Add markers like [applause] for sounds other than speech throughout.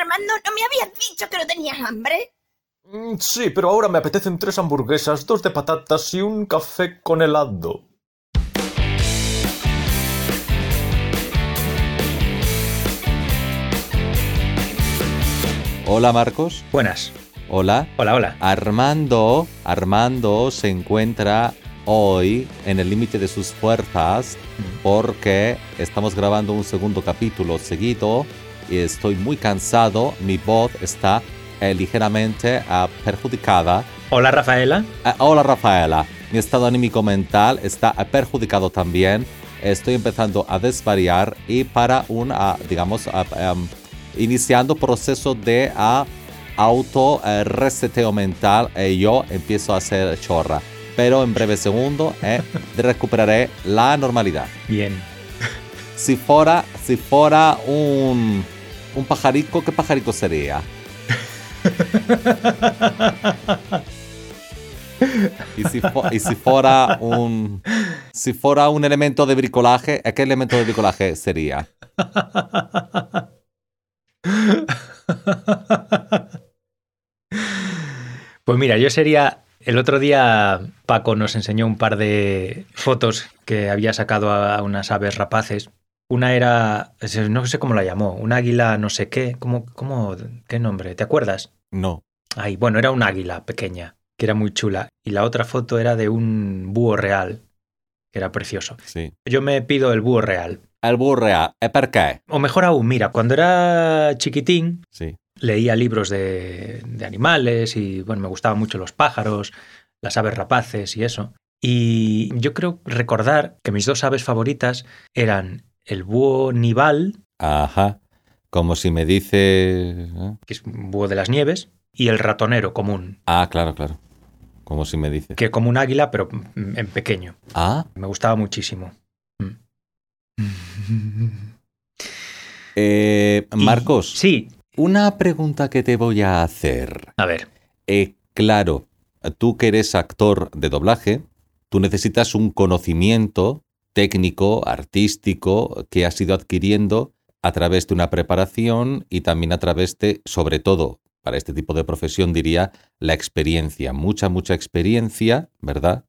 Armando, ¿no me habías dicho que no tenías hambre? Mm, Sí, pero ahora me apetecen tres hamburguesas, dos de patatas y un café con helado. Hola Marcos. Buenas. Hola. Hola, hola. Armando, Armando se encuentra hoy en el límite de sus fuerzas porque estamos grabando un segundo capítulo seguido estoy muy cansado. Mi voz está eh, ligeramente ah, perjudicada. Hola, Rafaela. Ah, hola Rafaela. Mi estado anímico mental está ah, perjudicado también. Estoy empezando a desvariar y para un, ah, digamos, ah, em, iniciando proceso de ah, auto eh, reseteo mental, eh, yo empiezo a hacer chorra. Pero en breve segundo eh, [laughs] recuperaré la normalidad. Bien. Si fuera, si fuera un, un pajarico, ¿qué pajarico sería? Y si, fuera un si fuera un elemento de bricolaje, ¿qué elemento de bricolaje sería? Pues mira, yo sería. El otro día Paco nos enseñó un par de fotos que había sacado a unas aves rapaces. Una era, no sé cómo la llamó, un águila no sé qué, ¿cómo, cómo, qué nombre? ¿Te acuerdas? No. Ay, bueno, era un águila pequeña, que era muy chula. Y la otra foto era de un búho real, que era precioso. Sí. Yo me pido el búho real. El burrea, ¿eh, ¿por qué? O mejor aún, mira, cuando era chiquitín, Sí. leía libros de, de animales y bueno, me gustaban mucho los pájaros, las aves rapaces y eso. Y yo creo recordar que mis dos aves favoritas eran el búho nival, Ajá. Como si me dice... ¿eh? que es un búho de las nieves, y el ratonero común, Ah, claro, claro. Como si me dice. que como un águila, pero en pequeño. Ah, Me gustaba muchísimo. Mm. eh, Y- Marcos, Sí, una pregunta que te voy a hacer. a ver. Eh, claro, tú que eres actor de doblaje, tú necesitas un conocimiento técnico, artístico, que has ido adquiriendo a través de una preparación y también a través de, sobre todo, para este tipo de profesión diría, la experiencia. Mucha, mucha experiencia, ¿verdad?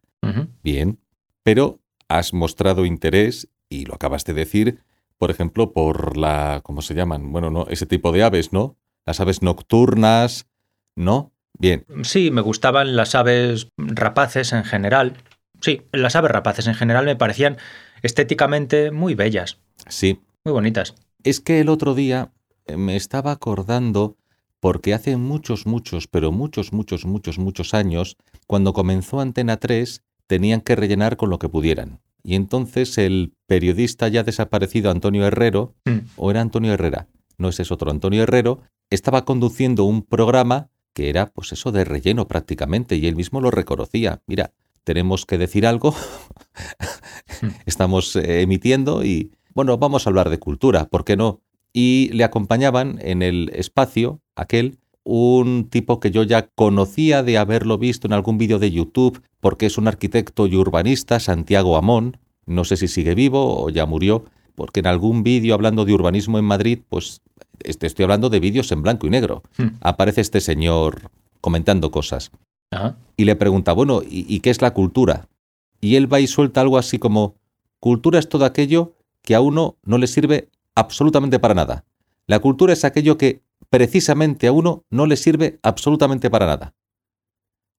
Bien. Pero has mostrado interés, y lo acabas de decir, por ejemplo, por la, ¿cómo se llaman? Bueno, no, ese tipo de aves, ¿no? Las aves nocturnas, ¿no? Bien, Sí, me gustaban las aves rapaces en general. Sí, las aves rapaces en general me parecían estéticamente muy bellas, sí. muy bonitas. Es que el otro día eh, me estaba acordando porque hace muchos, muchos, pero muchos, muchos, muchos, muchos años, cuando comenzó Antena 3, tenían que rellenar con lo que pudieran. Y entonces el periodista ya desaparecido Antonio Herrero, Mm. o era Antonio Herrera, no ese es otro Antonio Herrero, estaba conduciendo un programa que era pues eso de relleno prácticamente y él mismo lo reconocía. Mira, tenemos que decir algo, [laughs] estamos eh, emitiendo y bueno, vamos a hablar de cultura, ¿por qué no? Y le acompañaban en el espacio aquel un tipo que yo ya conocía de haberlo visto en algún vídeo de YouTube, porque es un arquitecto y urbanista, Santiago Amón, no sé si sigue vivo o ya murió, porque en algún vídeo hablando de urbanismo en Madrid, pues este, estoy hablando de vídeos en blanco y negro, Hmm. aparece este señor comentando cosas Ajá. y le pregunta, bueno, ¿y, y qué es la cultura? Y él va y suelta algo así como, cultura es todo aquello que a uno no le sirve absolutamente para nada. La cultura es aquello que precisamente a uno no le sirve absolutamente para nada.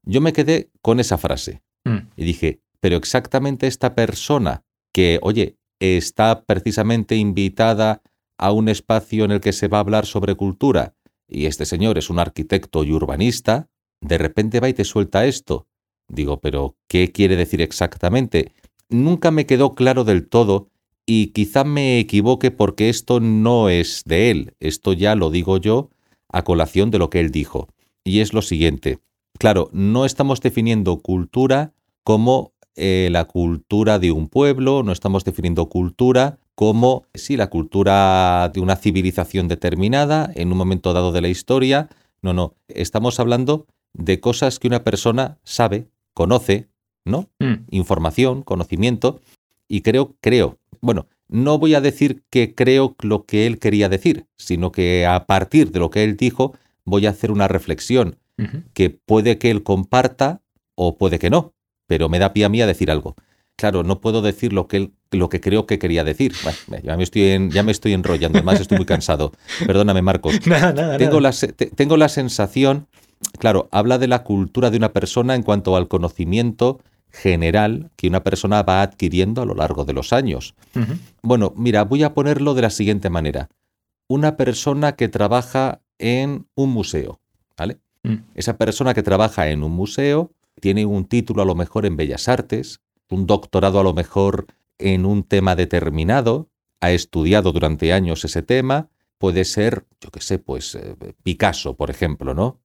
Yo me quedé con esa frase Mm. y dije, pero exactamente esta persona que, oye, está precisamente invitada a un espacio en el que se va a hablar sobre cultura, y este señor es un arquitecto y urbanista, de repente va y te suelta esto. Digo, pero ¿qué quiere decir exactamente? Nunca me quedó claro del todo y quizá me equivoque porque esto no es de él, esto ya lo digo yo a colación de lo que él dijo. Y es lo siguiente, claro, no estamos definiendo cultura como eh, la cultura de un pueblo, no estamos definiendo cultura como, sí, la cultura de una civilización determinada en un momento dado de la historia. No, no, estamos hablando de cosas que una persona sabe, conoce, ¿no? Mm. Información, conocimiento, y creo, creo, bueno, no voy a decir que creo lo que él quería decir, sino que a partir de lo que él dijo voy a hacer una reflexión que puede que él comparta o puede que no, pero me da pie a mí a decir algo. Claro, no puedo decir lo que, él- lo que creo que quería decir. Bueno, ya me, estoy en- ya me estoy enrollando, además estoy muy cansado. [laughs] Perdóname, Marcos. Nada, nada, Tengo nada. la, te- tengo la sensación, claro, habla de la cultura de una persona en cuanto al conocimiento general que una persona va adquiriendo a lo largo de los años. Bueno, mira, voy a ponerlo de la siguiente manera. Una persona que trabaja en un museo, ¿vale? Mm. Esa persona que trabaja en un museo tiene un título a lo mejor en Bellas Artes, un doctorado a lo mejor en un tema determinado, ha estudiado durante años ese tema, puede ser, yo qué sé, pues eh, Picasso, por ejemplo, ¿no?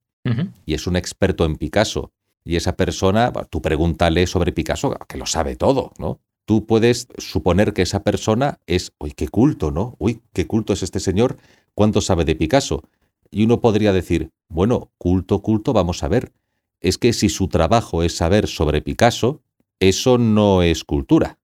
Y es un experto en Picasso. Y esa persona, tú pregúntale sobre Picasso, que lo sabe todo, ¿no? Tú puedes suponer que esa persona es, uy, qué culto, ¿no? Uy, qué culto es este señor, ¿cuánto sabe de Picasso? Y uno podría decir, bueno, culto, culto, vamos a ver. Es que si su trabajo es saber sobre Picasso, eso no es cultura.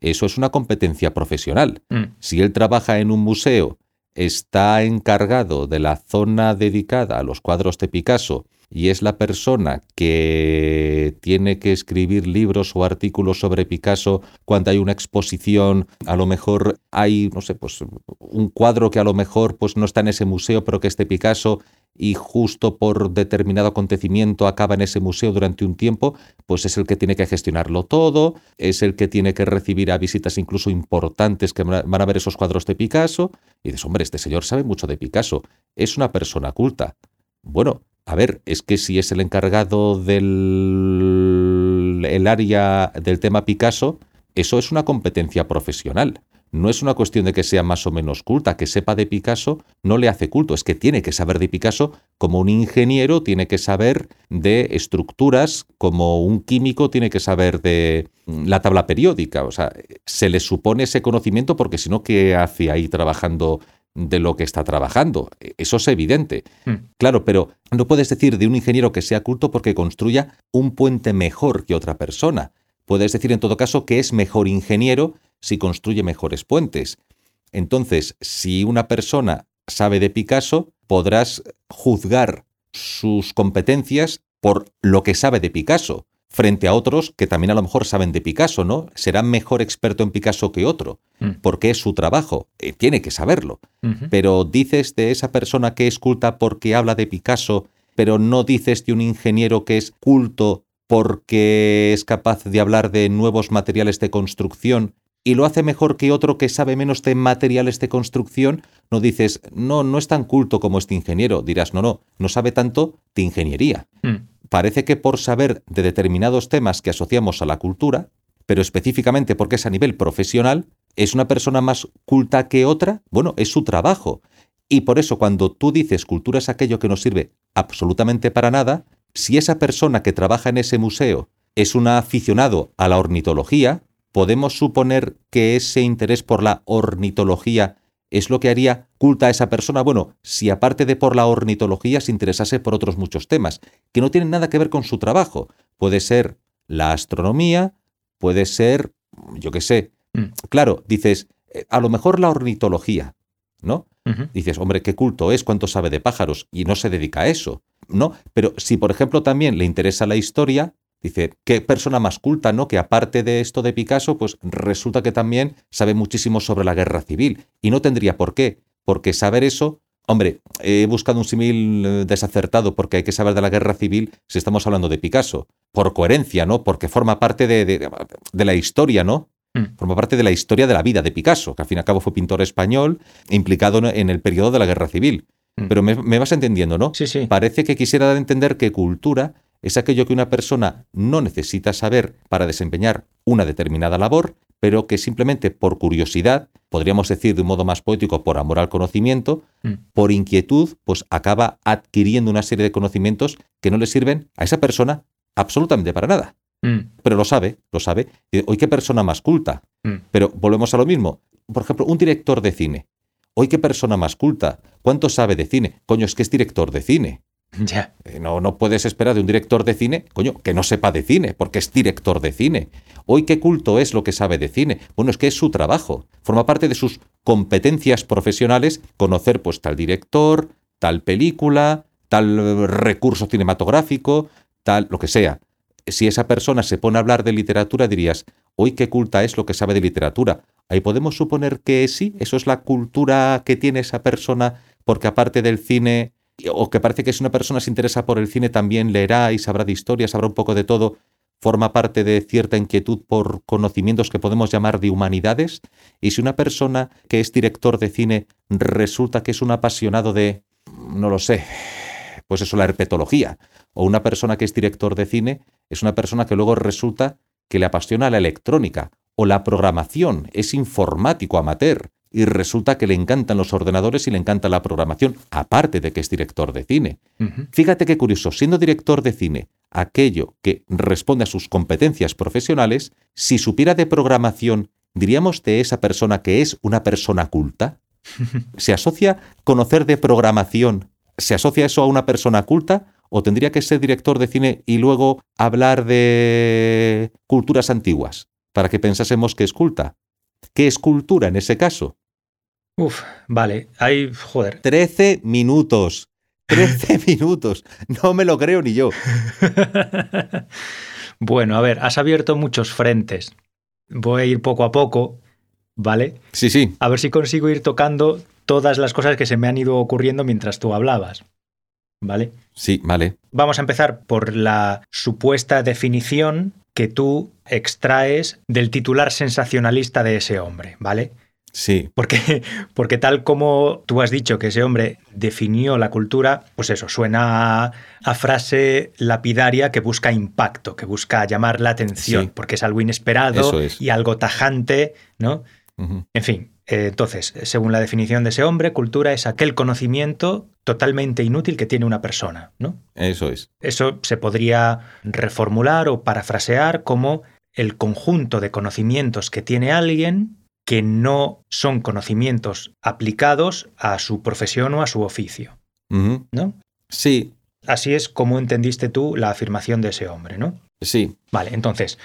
Eso es una competencia profesional. Mm. Si él trabaja en un museo, está encargado de la zona dedicada a los cuadros de Picasso y es la persona que tiene que escribir libros o artículos sobre Picasso cuando hay una exposición, a lo mejor hay, no sé, pues un cuadro que a lo mejor pues no está en ese museo, pero que es de Picasso y justo por determinado acontecimiento acaba en ese museo durante un tiempo, pues es el que tiene que gestionarlo todo, es el que tiene que recibir a visitas incluso importantes que van a ver esos cuadros de Picasso, y dices, hombre, este señor sabe mucho de Picasso, es una persona culta. Bueno, a ver, es que si es el encargado del el área del tema Picasso, eso es una competencia profesional. No es una cuestión de que sea más o menos culta, que sepa de Picasso no le hace culto, es que tiene que saber de Picasso como un ingeniero tiene que saber de estructuras, como un químico tiene que saber de mm, la tabla periódica, o sea, se le supone ese conocimiento porque si no, ¿qué hace ahí trabajando de lo que está trabajando? Eso es evidente. Mm. Claro, pero no puedes decir de un ingeniero que sea culto porque construya un puente mejor que otra persona. Puedes decir en todo caso que es mejor ingeniero si construye mejores puentes. Entonces, si una persona sabe de Picasso, podrás juzgar sus competencias por lo que sabe de Picasso, frente a otros que también a lo mejor saben de Picasso, ¿no? Será mejor experto en Picasso que otro, Mm. porque es su trabajo, eh, tiene que saberlo. Pero dices de esa persona que es culta porque habla de Picasso, pero no dices de un ingeniero que es culto porque es capaz de hablar de nuevos materiales de construcción y lo hace mejor que otro que sabe menos de materiales de construcción, no dices, no, no es tan culto como este ingeniero. Dirás, no, no, no sabe tanto de ingeniería. Mm. Parece que por saber de determinados temas que asociamos a la cultura, pero específicamente porque es a nivel profesional, ¿es una persona más culta que otra? Bueno, es su trabajo. Y por eso cuando tú dices cultura es aquello que no sirve absolutamente para nada, si esa persona que trabaja en ese museo es un aficionado a la ornitología, podemos suponer que ese interés por la ornitología es lo que haría culta a esa persona. Bueno, si aparte de por la ornitología se interesase por otros muchos temas, que no tienen nada que ver con su trabajo. Puede ser la astronomía, puede ser, yo qué sé. Mm. Claro, dices, eh, a lo mejor la ornitología, ¿no? Dices, hombre, qué culto es, cuánto sabe de pájaros, y no se dedica a eso, ¿no? Pero si, por ejemplo, también le interesa la historia, dice, qué persona más culta, ¿no? Que aparte de esto de Picasso, pues resulta que también sabe muchísimo sobre la guerra civil, y no tendría por qué, porque saber eso, hombre, he buscado un símil eh, desacertado, porque hay que saber de la guerra civil si estamos hablando de Picasso, por coherencia, ¿no? Porque forma parte de, de- de la historia, ¿no? Mm. Forma parte de la historia de la vida de Picasso, que al fin y al cabo fue pintor español implicado en- en el periodo de la Guerra Civil. Mm. Pero me, me vas entendiendo, ¿no? Sí, sí. Parece que quisiera dar a entender que cultura es aquello que una persona no necesita saber para desempeñar una determinada labor, pero que simplemente por curiosidad, podríamos decir de un modo más poético, por amor al conocimiento, Mm. por inquietud, pues acaba adquiriendo una serie de conocimientos que no le sirven a esa persona absolutamente para nada. Mm. Pero lo sabe, lo sabe. Y, Hoy qué persona más culta. Mm. Pero volvemos a lo mismo. Por ejemplo, un director de cine. Hoy qué persona más culta. ¿Cuánto sabe de cine? Coño, es que es director de cine. [laughs] Ya. Eh, No, no puedes esperar de un director de cine, coño, que no sepa de cine, porque es director de cine. Hoy, ¿qué culto es lo que sabe de cine? Bueno, es que es su trabajo. Forma parte de sus competencias profesionales conocer, pues, tal director, tal película, tal eh, recurso cinematográfico, tal, lo que sea. Si esa persona se pone a hablar de literatura, dirías, hoy qué culta es lo que sabe de literatura. Ahí podemos suponer que sí, eso es la cultura que tiene esa persona, porque aparte del cine, o que parece que si una persona se interesa por el cine también leerá y sabrá de historia, sabrá un poco de todo, forma parte de cierta inquietud por conocimientos que podemos llamar de humanidades. Y si una persona que es director de cine resulta que es un apasionado de, no lo sé, pues eso, la herpetología, o una persona que es director de cine es una persona que luego resulta que le apasiona la electrónica o la programación, es informático amateur y resulta que le encantan los ordenadores y le encanta la programación, aparte de que es director de cine. Fíjate qué curioso, siendo director de cine, aquello que responde a sus competencias profesionales, si supiera de programación, diríamos de esa persona que es una persona culta. [laughs] ¿Se asocia conocer de programación? ¿Se asocia eso a una persona culta? ¿O tendría que ser director de cine y luego hablar de culturas antiguas para que pensásemos que es culta? ¿Qué es cultura en ese caso? Uf, vale. Hay, joder. 13 minutos. 13 [laughs] minutos. No me lo creo ni yo. [laughs] bueno, a ver, has abierto muchos frentes. Voy a ir poco a poco, ¿vale? Sí, sí. A ver si consigo ir tocando todas las cosas que se me han ido ocurriendo mientras tú hablabas. ¿Vale? Sí, vale. Vamos a empezar por la supuesta definición que tú extraes del titular sensacionalista de ese hombre, ¿vale? Sí. Porque, porque tal como tú has dicho que ese hombre definió la cultura, pues eso, suena a, a frase lapidaria que busca impacto, que busca llamar la atención, Sí. porque es algo inesperado es. y algo tajante, ¿no? En fin, entonces, según la definición de ese hombre, cultura es aquel conocimiento totalmente inútil que tiene una persona, ¿no? Eso es. Eso se podría reformular o parafrasear como el conjunto de conocimientos que tiene alguien que no son conocimientos aplicados a su profesión o a su oficio. ¿no? Sí, Así es como entendiste tú la afirmación de ese hombre, ¿no? sí. Vale, entonces,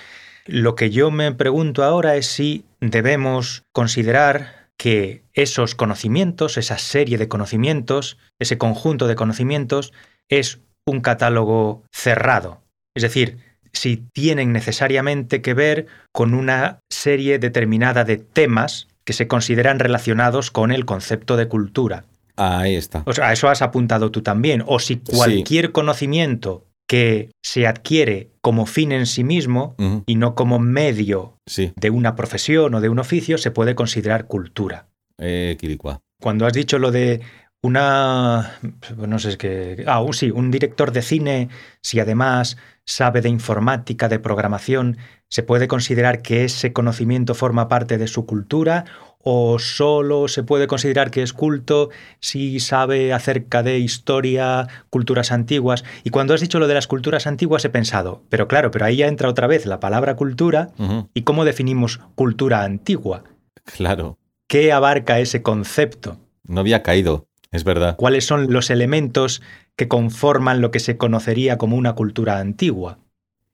lo que yo me pregunto ahora es si debemos considerar que esos conocimientos, esa serie de conocimientos, ese conjunto de conocimientos, es un catálogo cerrado. Es decir, si tienen necesariamente que ver con una serie determinada de temas que se consideran relacionados con el concepto de cultura. Ahí está. O sea, a eso has apuntado tú también. O si cualquier conocimiento que se adquiere como fin en sí mismo y no como medio Sí. de una profesión o de un oficio se puede considerar cultura. Eh. Cuando has dicho lo de una, no sé, es que, ah, sí, un director de cine, si además sabe de informática, de programación, ¿se puede considerar que ese conocimiento forma parte de su cultura o solo se puede considerar que es culto si sabe acerca de historia, culturas antiguas? Y cuando has dicho lo de las culturas antiguas he pensado, pero claro, pero ahí ya entra otra vez la palabra cultura y cómo definimos cultura antigua. Claro. ¿Qué abarca ese concepto? No había caído. Es verdad. ¿Cuáles son los elementos que conforman lo que se conocería como una cultura antigua?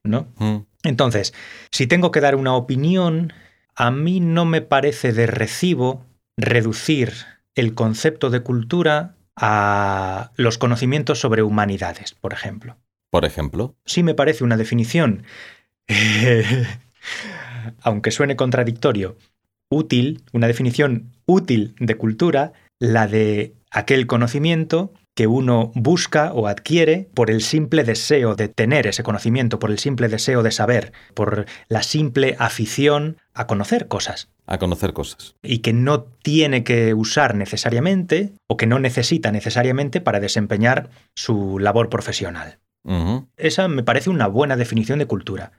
¿No? Mm. Entonces, si tengo que dar una opinión, a mí no me parece de recibo reducir el concepto de cultura a los conocimientos sobre humanidades, por ejemplo. Por ejemplo. Sí me parece una definición, [laughs] aunque suene contradictorio, útil, una definición útil de cultura, la de aquel conocimiento que uno busca o adquiere por el simple deseo de tener ese conocimiento, por el simple deseo de saber, por la simple afición a conocer cosas A conocer cosas. y que no tiene que usar necesariamente o que no necesita necesariamente para desempeñar su labor profesional. Esa me parece una buena definición de cultura.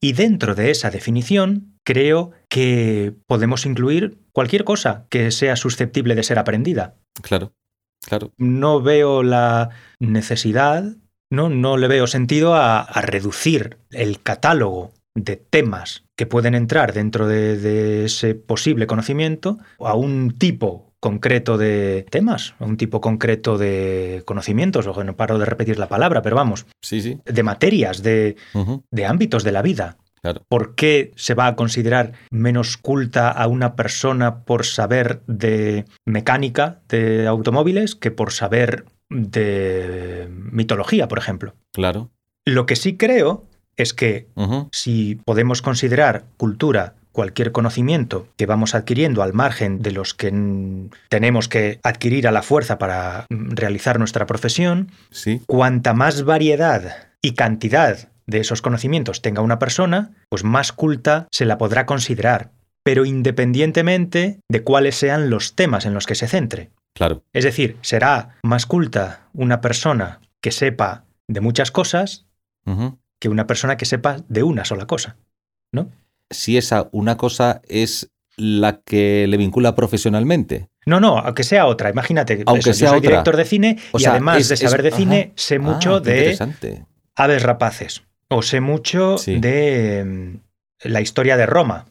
Y dentro de esa definición, creo que podemos incluir cualquier cosa que sea susceptible de ser aprendida. Claro. Claro. No veo la necesidad, no, no le veo sentido a, a reducir el catálogo de temas que pueden entrar dentro de, de ese posible conocimiento a un tipo concreto de temas, un tipo concreto de conocimientos, o no paro de repetir la palabra, pero vamos, Sí, sí. de materias, de, de ámbitos de la vida. Claro. ¿Por qué se va a considerar menos culta a una persona por saber de mecánica de automóviles que por saber de mitología, por ejemplo? Claro. Lo que sí creo es que si podemos considerar cultura cualquier conocimiento que vamos adquiriendo al margen de los que tenemos que adquirir a la fuerza para mm, realizar nuestra profesión, Sí. cuanta más variedad y cantidad de esos conocimientos tenga una persona, pues más culta se la podrá considerar, pero independientemente de cuáles sean los temas en los que se centre. Claro. Es decir, será más culta una persona que sepa de muchas cosas que una persona que sepa de una sola cosa. ¿No? Si esa una cosa es la que le vincula profesionalmente. No, no, aunque sea otra. Imagínate, Aunque eso, yo sea soy otra. director de cine O y sea, además es- de es- saber de cine, ajá. sé Ah, mucho de aves rapaces. O sé mucho Sí. de mm, la historia de Roma.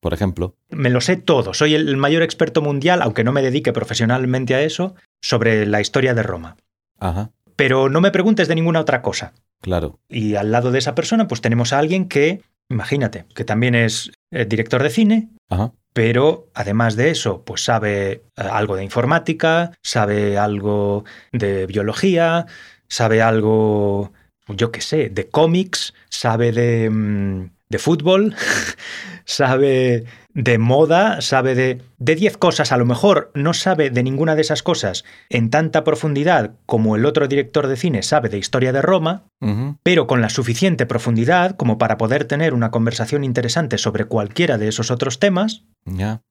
Por ejemplo. Me lo sé todo. Soy el mayor experto mundial, aunque no me dedique profesionalmente a eso, sobre la historia de Roma. Ajá. Pero no me preguntes de ninguna otra cosa. Claro. Y al lado de esa persona, pues tenemos a alguien que, imagínate, que también es eh, director de cine, Ajá. pero además de eso, pues sabe eh, algo de informática, sabe algo de biología, sabe algo, yo qué sé, de cómics, sabe de, mm, de fútbol, [laughs] sabe de moda, sabe de de 10 cosas, a lo mejor no sabe de ninguna de esas cosas en tanta profundidad como el otro director de cine sabe de historia de Roma, pero con la suficiente profundidad como para poder tener una conversación interesante sobre cualquiera de esos otros temas,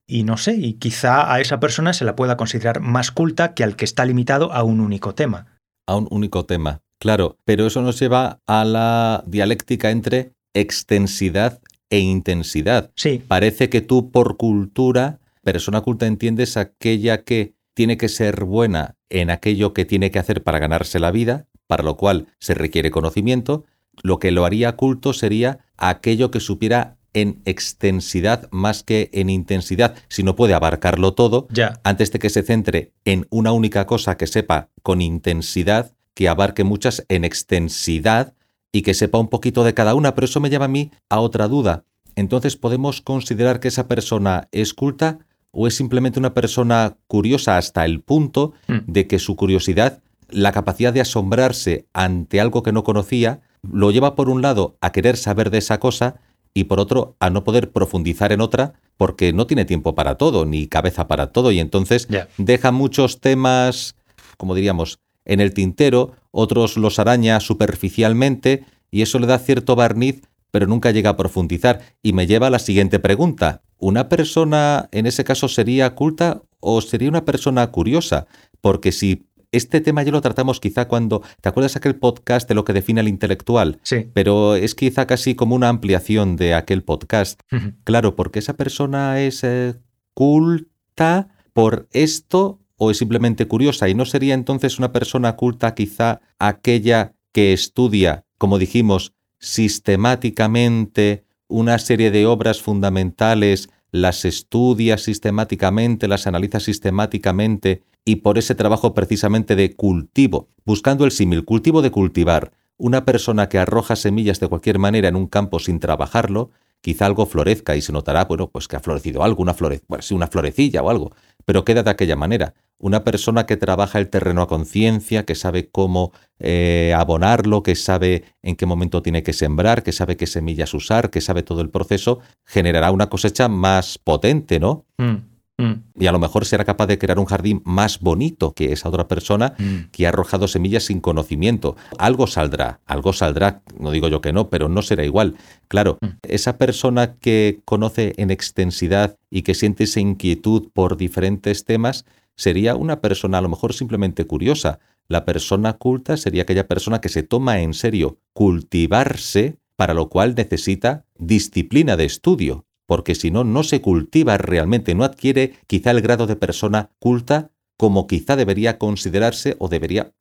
y no sé, y quizá a esa persona se la pueda considerar más culta que al que está limitado a un único tema. A un único tema. Claro. Pero eso nos lleva a la dialéctica entre extensidad e intensidad. Sí, Parece que tú por cultura, persona culta, entiendes aquella que tiene que ser buena en aquello que tiene que hacer para ganarse la vida, para lo cual se requiere conocimiento. Lo que lo haría culto sería aquello que supiera en extensidad más que en intensidad. Si no puede abarcarlo todo, ya. antes de que se centre en una única cosa que sepa con intensidad, que abarque muchas en extensidad y que sepa un poquito de cada una. Pero eso me lleva a mí a otra duda. Entonces, ¿podemos considerar que esa persona es culta o es simplemente una persona curiosa hasta el punto Mm. de que su curiosidad, la capacidad de asombrarse ante algo que no conocía, lo lleva por un lado a querer saber de esa cosa y por otro a no poder profundizar en otra porque no tiene tiempo para todo ni cabeza para todo y entonces deja muchos temas, como diríamos, en el tintero, otros los araña superficialmente y eso le da cierto barniz pero nunca llega a profundizar y me lleva a la siguiente pregunta. ¿Una persona en ese caso sería culta o sería una persona curiosa? Porque si este tema ya lo tratamos quizá cuando, ¿te acuerdas aquel podcast de lo que define al intelectual? Sí. Pero es quizá casi como una ampliación de aquel podcast. Claro, porque esa persona es eh, culta por esto o es simplemente curiosa y no sería entonces una persona culta quizá aquella que estudia, como dijimos, sistemáticamente una serie de obras fundamentales, las estudia sistemáticamente, las analiza sistemáticamente y por ese trabajo precisamente de cultivo, buscando el símil, cultivo de cultivar, una persona que arroja semillas de cualquier manera en un campo sin trabajarlo, quizá algo florezca y se notará, bueno, pues que ha florecido algo, una flore bueno, sí, una florecilla o algo, pero queda de aquella manera. Una persona que trabaja el terreno a conciencia, que sabe cómo eh, abonarlo, que sabe en qué momento tiene que sembrar, que sabe qué semillas usar, que sabe todo el proceso, generará una cosecha más potente, ¿no? Mm, mm, Y a lo mejor será capaz de crear un jardín más bonito que esa otra persona mm. que ha arrojado semillas sin conocimiento. Algo saldrá, algo saldrá, no digo yo que no, pero no será igual. Claro, Mm. esa persona que conoce en extensidad y que siente esa inquietud por diferentes temas, sería una persona a lo mejor simplemente curiosa. La persona culta sería aquella persona que se toma en serio cultivarse, para lo cual necesita disciplina de estudio, porque si no, no se cultiva realmente, no adquiere quizá el grado de persona culta como quizá debería considerarse o debería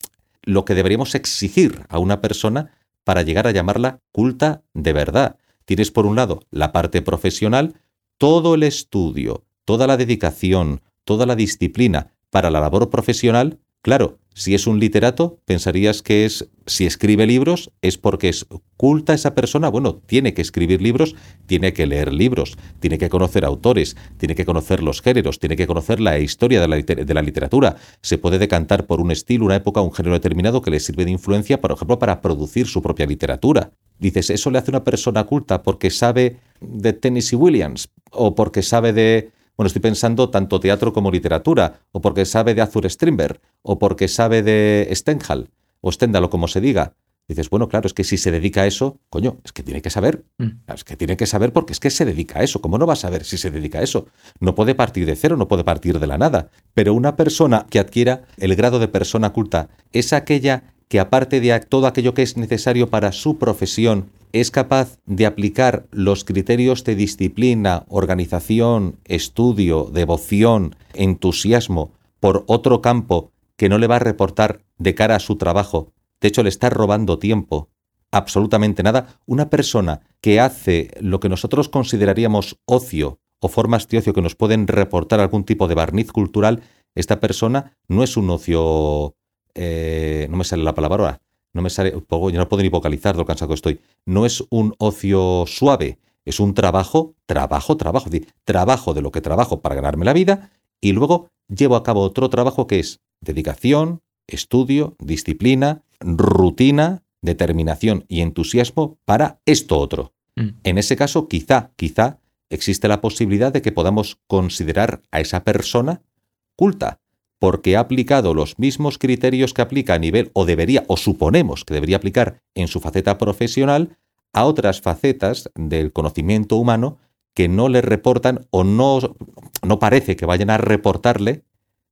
lo que deberíamos exigir a una persona para llegar a llamarla culta de verdad. Tienes por un lado la parte profesional, todo el estudio, toda la dedicación, toda la disciplina para la labor profesional, claro, si es un literato, pensarías que es, si escribe libros, es porque es culta esa persona. Bueno, tiene que escribir libros, tiene que leer libros, tiene que conocer autores, tiene que conocer los géneros, tiene que conocer la historia de la, literatura. Se puede decantar por un estilo, una época, un género determinado que le sirve de influencia, por ejemplo, para producir su propia literatura. Dices, eso le hace una persona culta porque sabe de Tennessee Williams o porque sabe de bueno, estoy pensando tanto teatro como literatura, o porque sabe de Arthur Strindberg, o porque sabe de Stendhal, o Stendhal, o como se diga. Dices, bueno, claro, es que si se dedica a eso, coño, es que tiene que saber. Mm. Es que tiene que saber porque es que se dedica a eso. ¿Cómo no va a saber si se dedica a eso? No puede partir de cero, no puede partir de la nada. Pero una persona que adquiera el grado de persona culta es aquella que aparte de todo aquello que es necesario para su profesión, es capaz de aplicar los criterios de disciplina, organización, estudio, devoción, entusiasmo por otro campo que no le va a reportar de cara a su trabajo, de hecho le está robando tiempo, absolutamente nada, una persona que hace lo que nosotros consideraríamos ocio o formas de ocio que nos pueden reportar algún tipo de barniz cultural, esta persona no es un ocio, eh, no me sale la palabra ahora, no me sale, yo no puedo ni vocalizar lo cansado que estoy, no es un ocio suave, es un trabajo, trabajo, trabajo, es decir, trabajo de lo que trabajo para ganarme la vida y luego llevo a cabo otro trabajo que es dedicación, estudio, disciplina, rutina, determinación y entusiasmo para esto otro. Mm. En ese caso, quizá, quizá existe la posibilidad de que podamos considerar a esa persona culta, porque ha aplicado los mismos criterios que aplica a nivel, o debería, o suponemos que debería aplicar en su faceta profesional, a otras facetas del conocimiento humano que no le reportan o no, no parece que vayan a reportarle,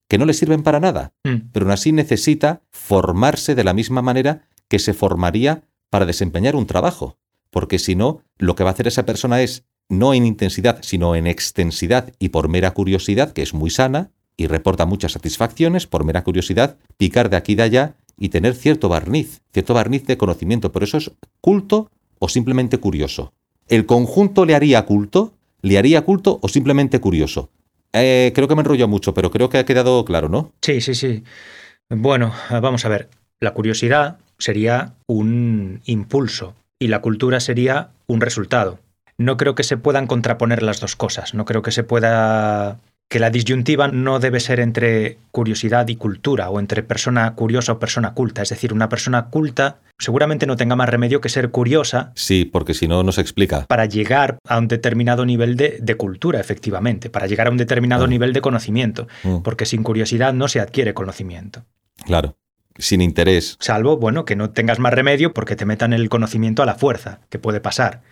que no le sirven para nada, Mm. pero aún así necesita formarse de la misma manera que se formaría para desempeñar un trabajo, porque si no, lo que va a hacer esa persona es, no en intensidad, sino en extensidad y por mera curiosidad, que es muy sana, y reporta muchas satisfacciones, por mera curiosidad, picar de aquí y de allá y tener cierto barniz, cierto barniz de conocimiento, pero eso es culto o simplemente curioso. ¿El conjunto le haría culto? ¿Le haría culto o simplemente curioso? Eh, creo que me enrollo mucho, pero creo que ha quedado claro, ¿no? Sí, sí, sí. Bueno, vamos a ver. La curiosidad sería un impulso y la cultura sería un resultado. No creo que se puedan contraponer las dos cosas. No creo que se pueda que la disyuntiva no debe ser entre curiosidad y cultura o entre persona curiosa o persona culta. Es decir, una persona culta seguramente no tenga más remedio que ser curiosa Sí, porque si no, no se explica. para llegar a un determinado nivel de, de cultura, efectivamente, para llegar a un determinado nivel de conocimiento, Mm, porque sin curiosidad no se adquiere conocimiento. claro. Sin interés. Salvo, bueno, que no tengas más remedio porque te metan el conocimiento a la fuerza, que puede pasar.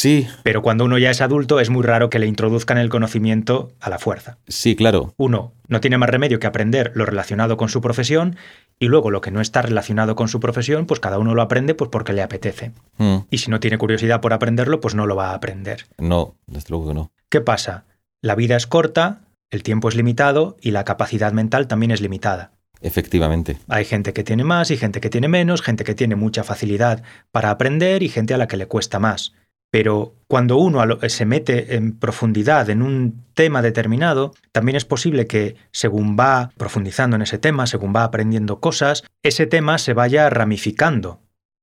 Sí, Pero cuando uno ya es adulto es muy raro que le introduzcan el conocimiento a la fuerza. sí, claro. Uno no tiene más remedio que aprender lo relacionado con su profesión y luego lo que no está relacionado con su profesión, pues cada uno lo aprende pues porque le apetece. Mm, Y si no tiene curiosidad por aprenderlo, pues no lo va a aprender. no, desde luego que no. ¿Qué pasa? La vida es corta, el tiempo es limitado y la capacidad mental también es limitada. Efectivamente. Hay gente que tiene más y gente que tiene menos, gente que tiene mucha facilidad para aprender y gente a la que le cuesta más. Pero cuando uno lo- se mete en profundidad en un tema determinado, también es posible que según va profundizando en ese tema, según va aprendiendo cosas, ese tema se vaya ramificando,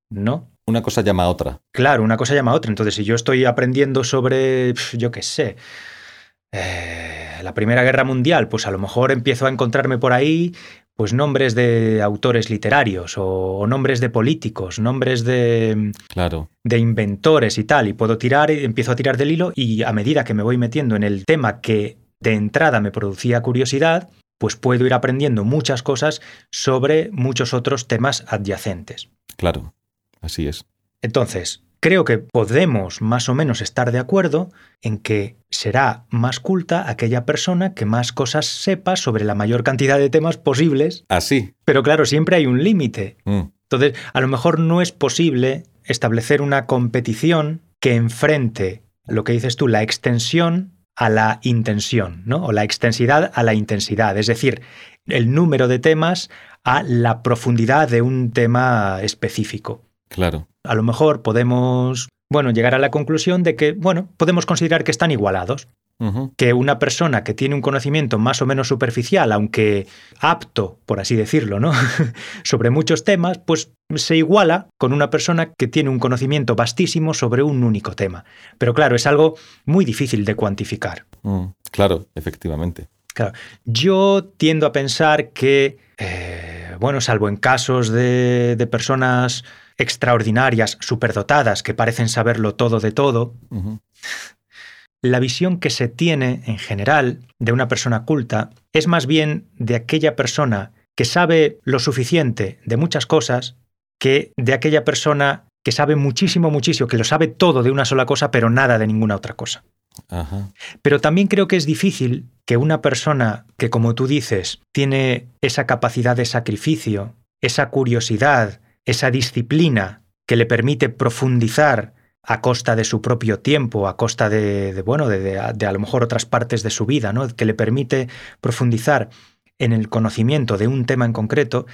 ¿no? Una cosa llama a otra. Claro, una cosa llama a otra. Entonces, si yo estoy aprendiendo sobre, yo qué sé, eh, la Primera Guerra Mundial, pues a lo mejor empiezo a encontrarme por ahí pues nombres de autores literarios o, o nombres de políticos, nombres de, Claro. de inventores y tal, y puedo tirar, y empiezo a tirar del hilo y a medida que me voy metiendo en el tema que de entrada me producía curiosidad, pues puedo ir aprendiendo muchas cosas sobre muchos otros temas adyacentes. Claro. Así es. Entonces, creo que podemos más o menos estar de acuerdo en que será más culta aquella persona que más cosas sepa sobre la mayor cantidad de temas posibles, Así. pero claro, siempre hay un límite. Mm, Entonces, a lo mejor no es posible establecer una competición que enfrente lo que dices tú, la extensión a la intención, ¿no? O la extensidad a la intensidad, es decir, el número de temas a la profundidad de un tema específico claro. A lo mejor podemos, bueno, llegar a la conclusión de que, bueno, podemos considerar que están igualados. Que una persona que tiene un conocimiento más o menos superficial, aunque apto, por así decirlo, ¿no? [laughs] sobre muchos temas, pues se iguala con una persona que tiene un conocimiento vastísimo sobre un único tema. Pero claro, es algo muy difícil de cuantificar. Mm, Claro, efectivamente. Claro, yo tiendo a pensar que, eh, bueno, salvo en casos de, de personas extraordinarias, superdotadas, que parecen saberlo todo de todo, la visión que se tiene en general de una persona culta es más bien de aquella persona que sabe lo suficiente de muchas cosas que de aquella persona que sabe muchísimo, muchísimo, que lo sabe todo de una sola cosa, pero nada de ninguna otra cosa. Ajá. Pero también creo que es difícil que una persona que, como tú dices, tiene esa capacidad de sacrificio, esa curiosidad, esa disciplina que le permite profundizar a costa de su propio tiempo, a costa de, de, bueno, de, de- de a lo mejor otras partes de su vida, ¿no? que le permite profundizar en el conocimiento de un tema en concreto,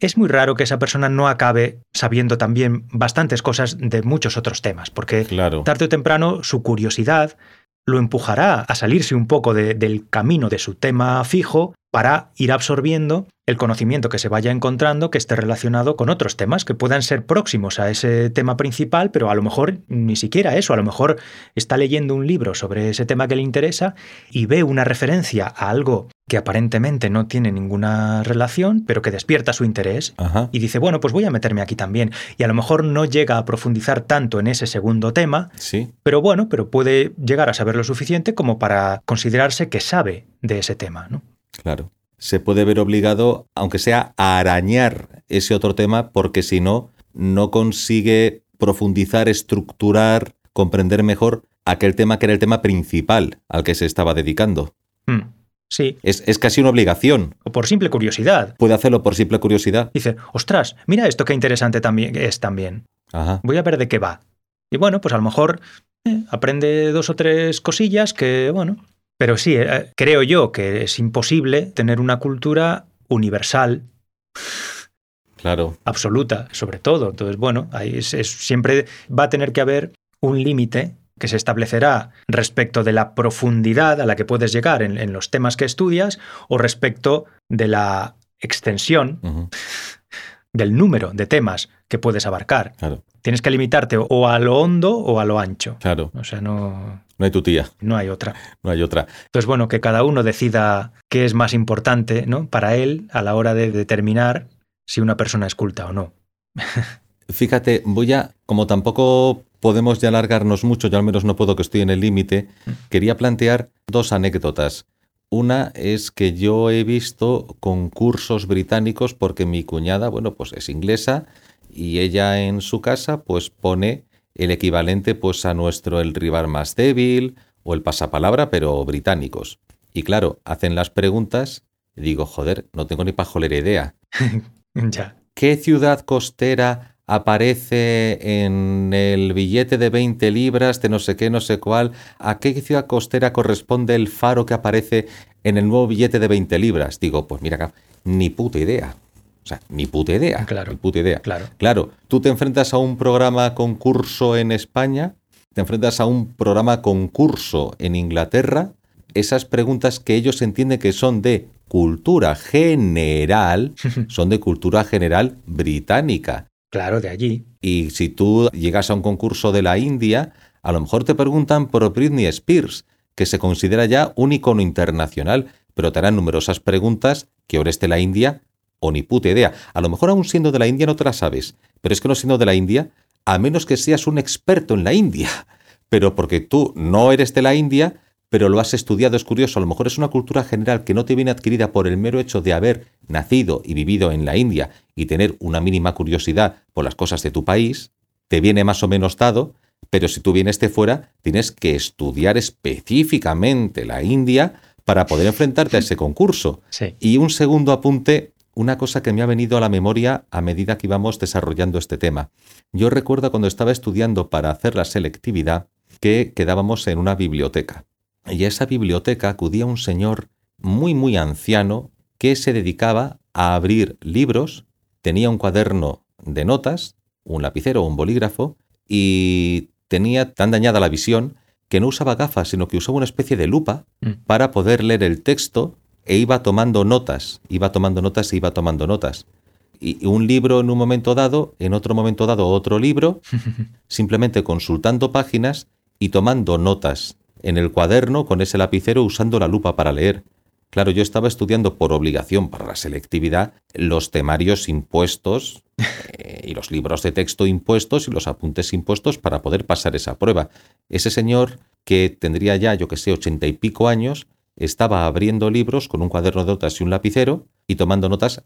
es muy raro que esa persona no acabe sabiendo también bastantes cosas de muchos otros temas, porque Claro. tarde o temprano su curiosidad lo empujará a salirse un poco de- del camino de su tema fijo para ir absorbiendo el conocimiento que se vaya encontrando que esté relacionado con otros temas que puedan ser próximos a ese tema principal, pero a lo mejor ni siquiera eso, a lo mejor está leyendo un libro sobre ese tema que le interesa y ve una referencia a algo que aparentemente no tiene ninguna relación, pero que despierta su interés Ajá. y dice, bueno, pues voy a meterme aquí también. Y a lo mejor no llega a profundizar tanto en ese segundo tema, Sí. pero bueno, pero puede llegar a saber lo suficiente como para considerarse que sabe de ese tema, ¿no? Claro. Se puede ver obligado, aunque sea, a arañar ese otro tema, porque si no, no consigue profundizar, estructurar, comprender mejor aquel tema que era el tema principal al que se estaba dedicando. Mm, Sí, Es, es casi una obligación. o por simple curiosidad. Puede hacerlo por simple curiosidad. Dice, ostras, mira esto qué interesante también es también. Ajá. Voy a ver de qué va. Y bueno, pues a lo mejor eh, aprende dos o tres cosillas que, bueno. Pero sí, eh, creo yo que es imposible tener una cultura universal, Claro. absoluta, sobre todo. Entonces, bueno, ahí es- es- siempre va a tener que haber un límite que se establecerá respecto de la profundidad a la que puedes llegar en, en los temas que estudias o respecto de la extensión del número de temas que puedes abarcar. Claro. Tienes que limitarte o a lo hondo o a lo ancho. Claro. O sea, no, No hay tu tía. no hay otra. No hay otra. Entonces, bueno, que cada uno decida qué es más importante ¿no? para él a la hora de determinar si una persona es culta o no. [laughs] Fíjate, voy a, como tampoco podemos ya alargarnos mucho, yo al menos no puedo que estoy en el límite, quería plantear dos anécdotas. Una es que yo he visto concursos británicos porque mi cuñada, bueno, pues es inglesa y ella en su casa pues pone el equivalente pues a nuestro el rival más débil o el pasapalabra, pero británicos. Y claro, hacen las preguntas y digo, joder, no tengo ni pajolera idea. [laughs] ya. ¿Qué ciudad costera aparece en el billete de 20 libras de no sé qué, no sé cuál? ¿A qué ciudad costera corresponde el faro que aparece en el nuevo billete de 20 libras? Digo, pues mira, ni puta idea. O sea, ni puta idea. Claro. Ni puta idea. Claro. Claro, tú te enfrentas a un programa concurso en España, te enfrentas a un programa concurso en Inglaterra, esas preguntas que ellos entienden que son de cultura general, [laughs] son de cultura general británica. Claro, de allí. Y si tú llegas a un concurso de la India, a lo mejor te preguntan por Britney Spears, que se considera ya un icono internacional, pero te harán numerosas preguntas que ahora esté la India o ni puta idea. A lo mejor aún siendo de la India no te la sabes, pero es que no siendo de la India, a menos que seas un experto en la India, [laughs] pero porque tú no eres de la India, pero lo has estudiado, es curioso, a lo mejor es una cultura general que no te viene adquirida por el mero hecho de haber nacido y vivido en la India y tener una mínima curiosidad por las cosas de tu país, te viene más o menos dado, pero si tú vienes de fuera, tienes que estudiar específicamente la India para poder enfrentarte a ese concurso. Sí. Y un segundo apunte, una cosa que me ha venido a la memoria a medida que íbamos desarrollando este tema. Yo recuerdo cuando estaba estudiando para hacer la selectividad que quedábamos en una biblioteca. Y a esa biblioteca acudía un señor muy, muy anciano que se dedicaba a abrir libros, tenía un cuaderno de notas, un lapicero o un bolígrafo, y tenía tan dañada la visión que no usaba gafas, sino que usaba una especie de lupa Mm. para poder leer el texto e iba tomando notas, iba tomando notas e iba tomando notas. Y un libro en un momento dado, en otro momento dado otro libro, [laughs] simplemente consultando páginas y tomando notas en el cuaderno con ese lapicero usando la lupa para leer. Claro, yo estaba estudiando por obligación para la selectividad los temarios impuestos eh, y los libros de texto impuestos y los apuntes impuestos para poder pasar esa prueba. Ese señor que tendría ya, yo que sé, ochenta y pico años, estaba abriendo libros con un cuaderno de notas y un lapicero y tomando notas.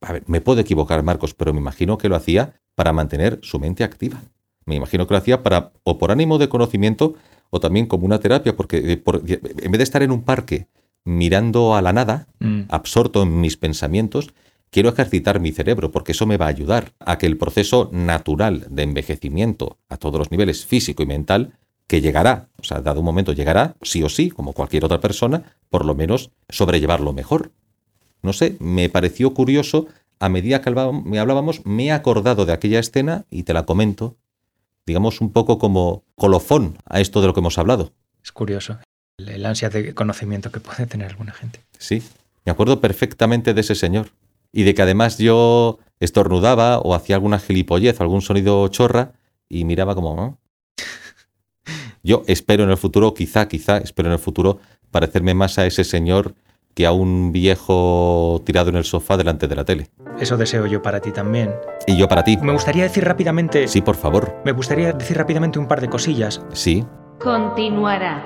A ver, me puedo equivocar, Marcos, pero me imagino que lo hacía para mantener su mente activa. Me imagino que lo hacía para, o por ánimo de conocimiento, o también como una terapia, porque eh, por- en vez de estar en un parque mirando a la nada, Mm. absorto en mis pensamientos, quiero ejercitar mi cerebro, porque eso me va a ayudar a que el proceso natural de envejecimiento a todos los niveles físico y mental, que llegará, o sea, dado un momento llegará, sí o sí, como cualquier otra persona, por lo menos sobrellevarlo mejor. No sé, me pareció curioso, a medida que me hablábamos, me he acordado de aquella escena y te la comento, digamos un poco como colofón a esto de lo que hemos hablado. Es curioso el, ansia de conocimiento que puede tener alguna gente. Sí, me acuerdo perfectamente de ese señor. Y de que además yo estornudaba o hacía alguna gilipollez, algún sonido chorra, y miraba como... Yo espero en el futuro, quizá, quizá, espero en el futuro parecerme más a ese señor que a un viejo tirado en el sofá delante de la tele. Eso deseo yo para ti también. Y yo para ti. Me gustaría decir rápidamente. Sí, por favor. Me gustaría decir rápidamente un par de cosillas. Sí. Continuará.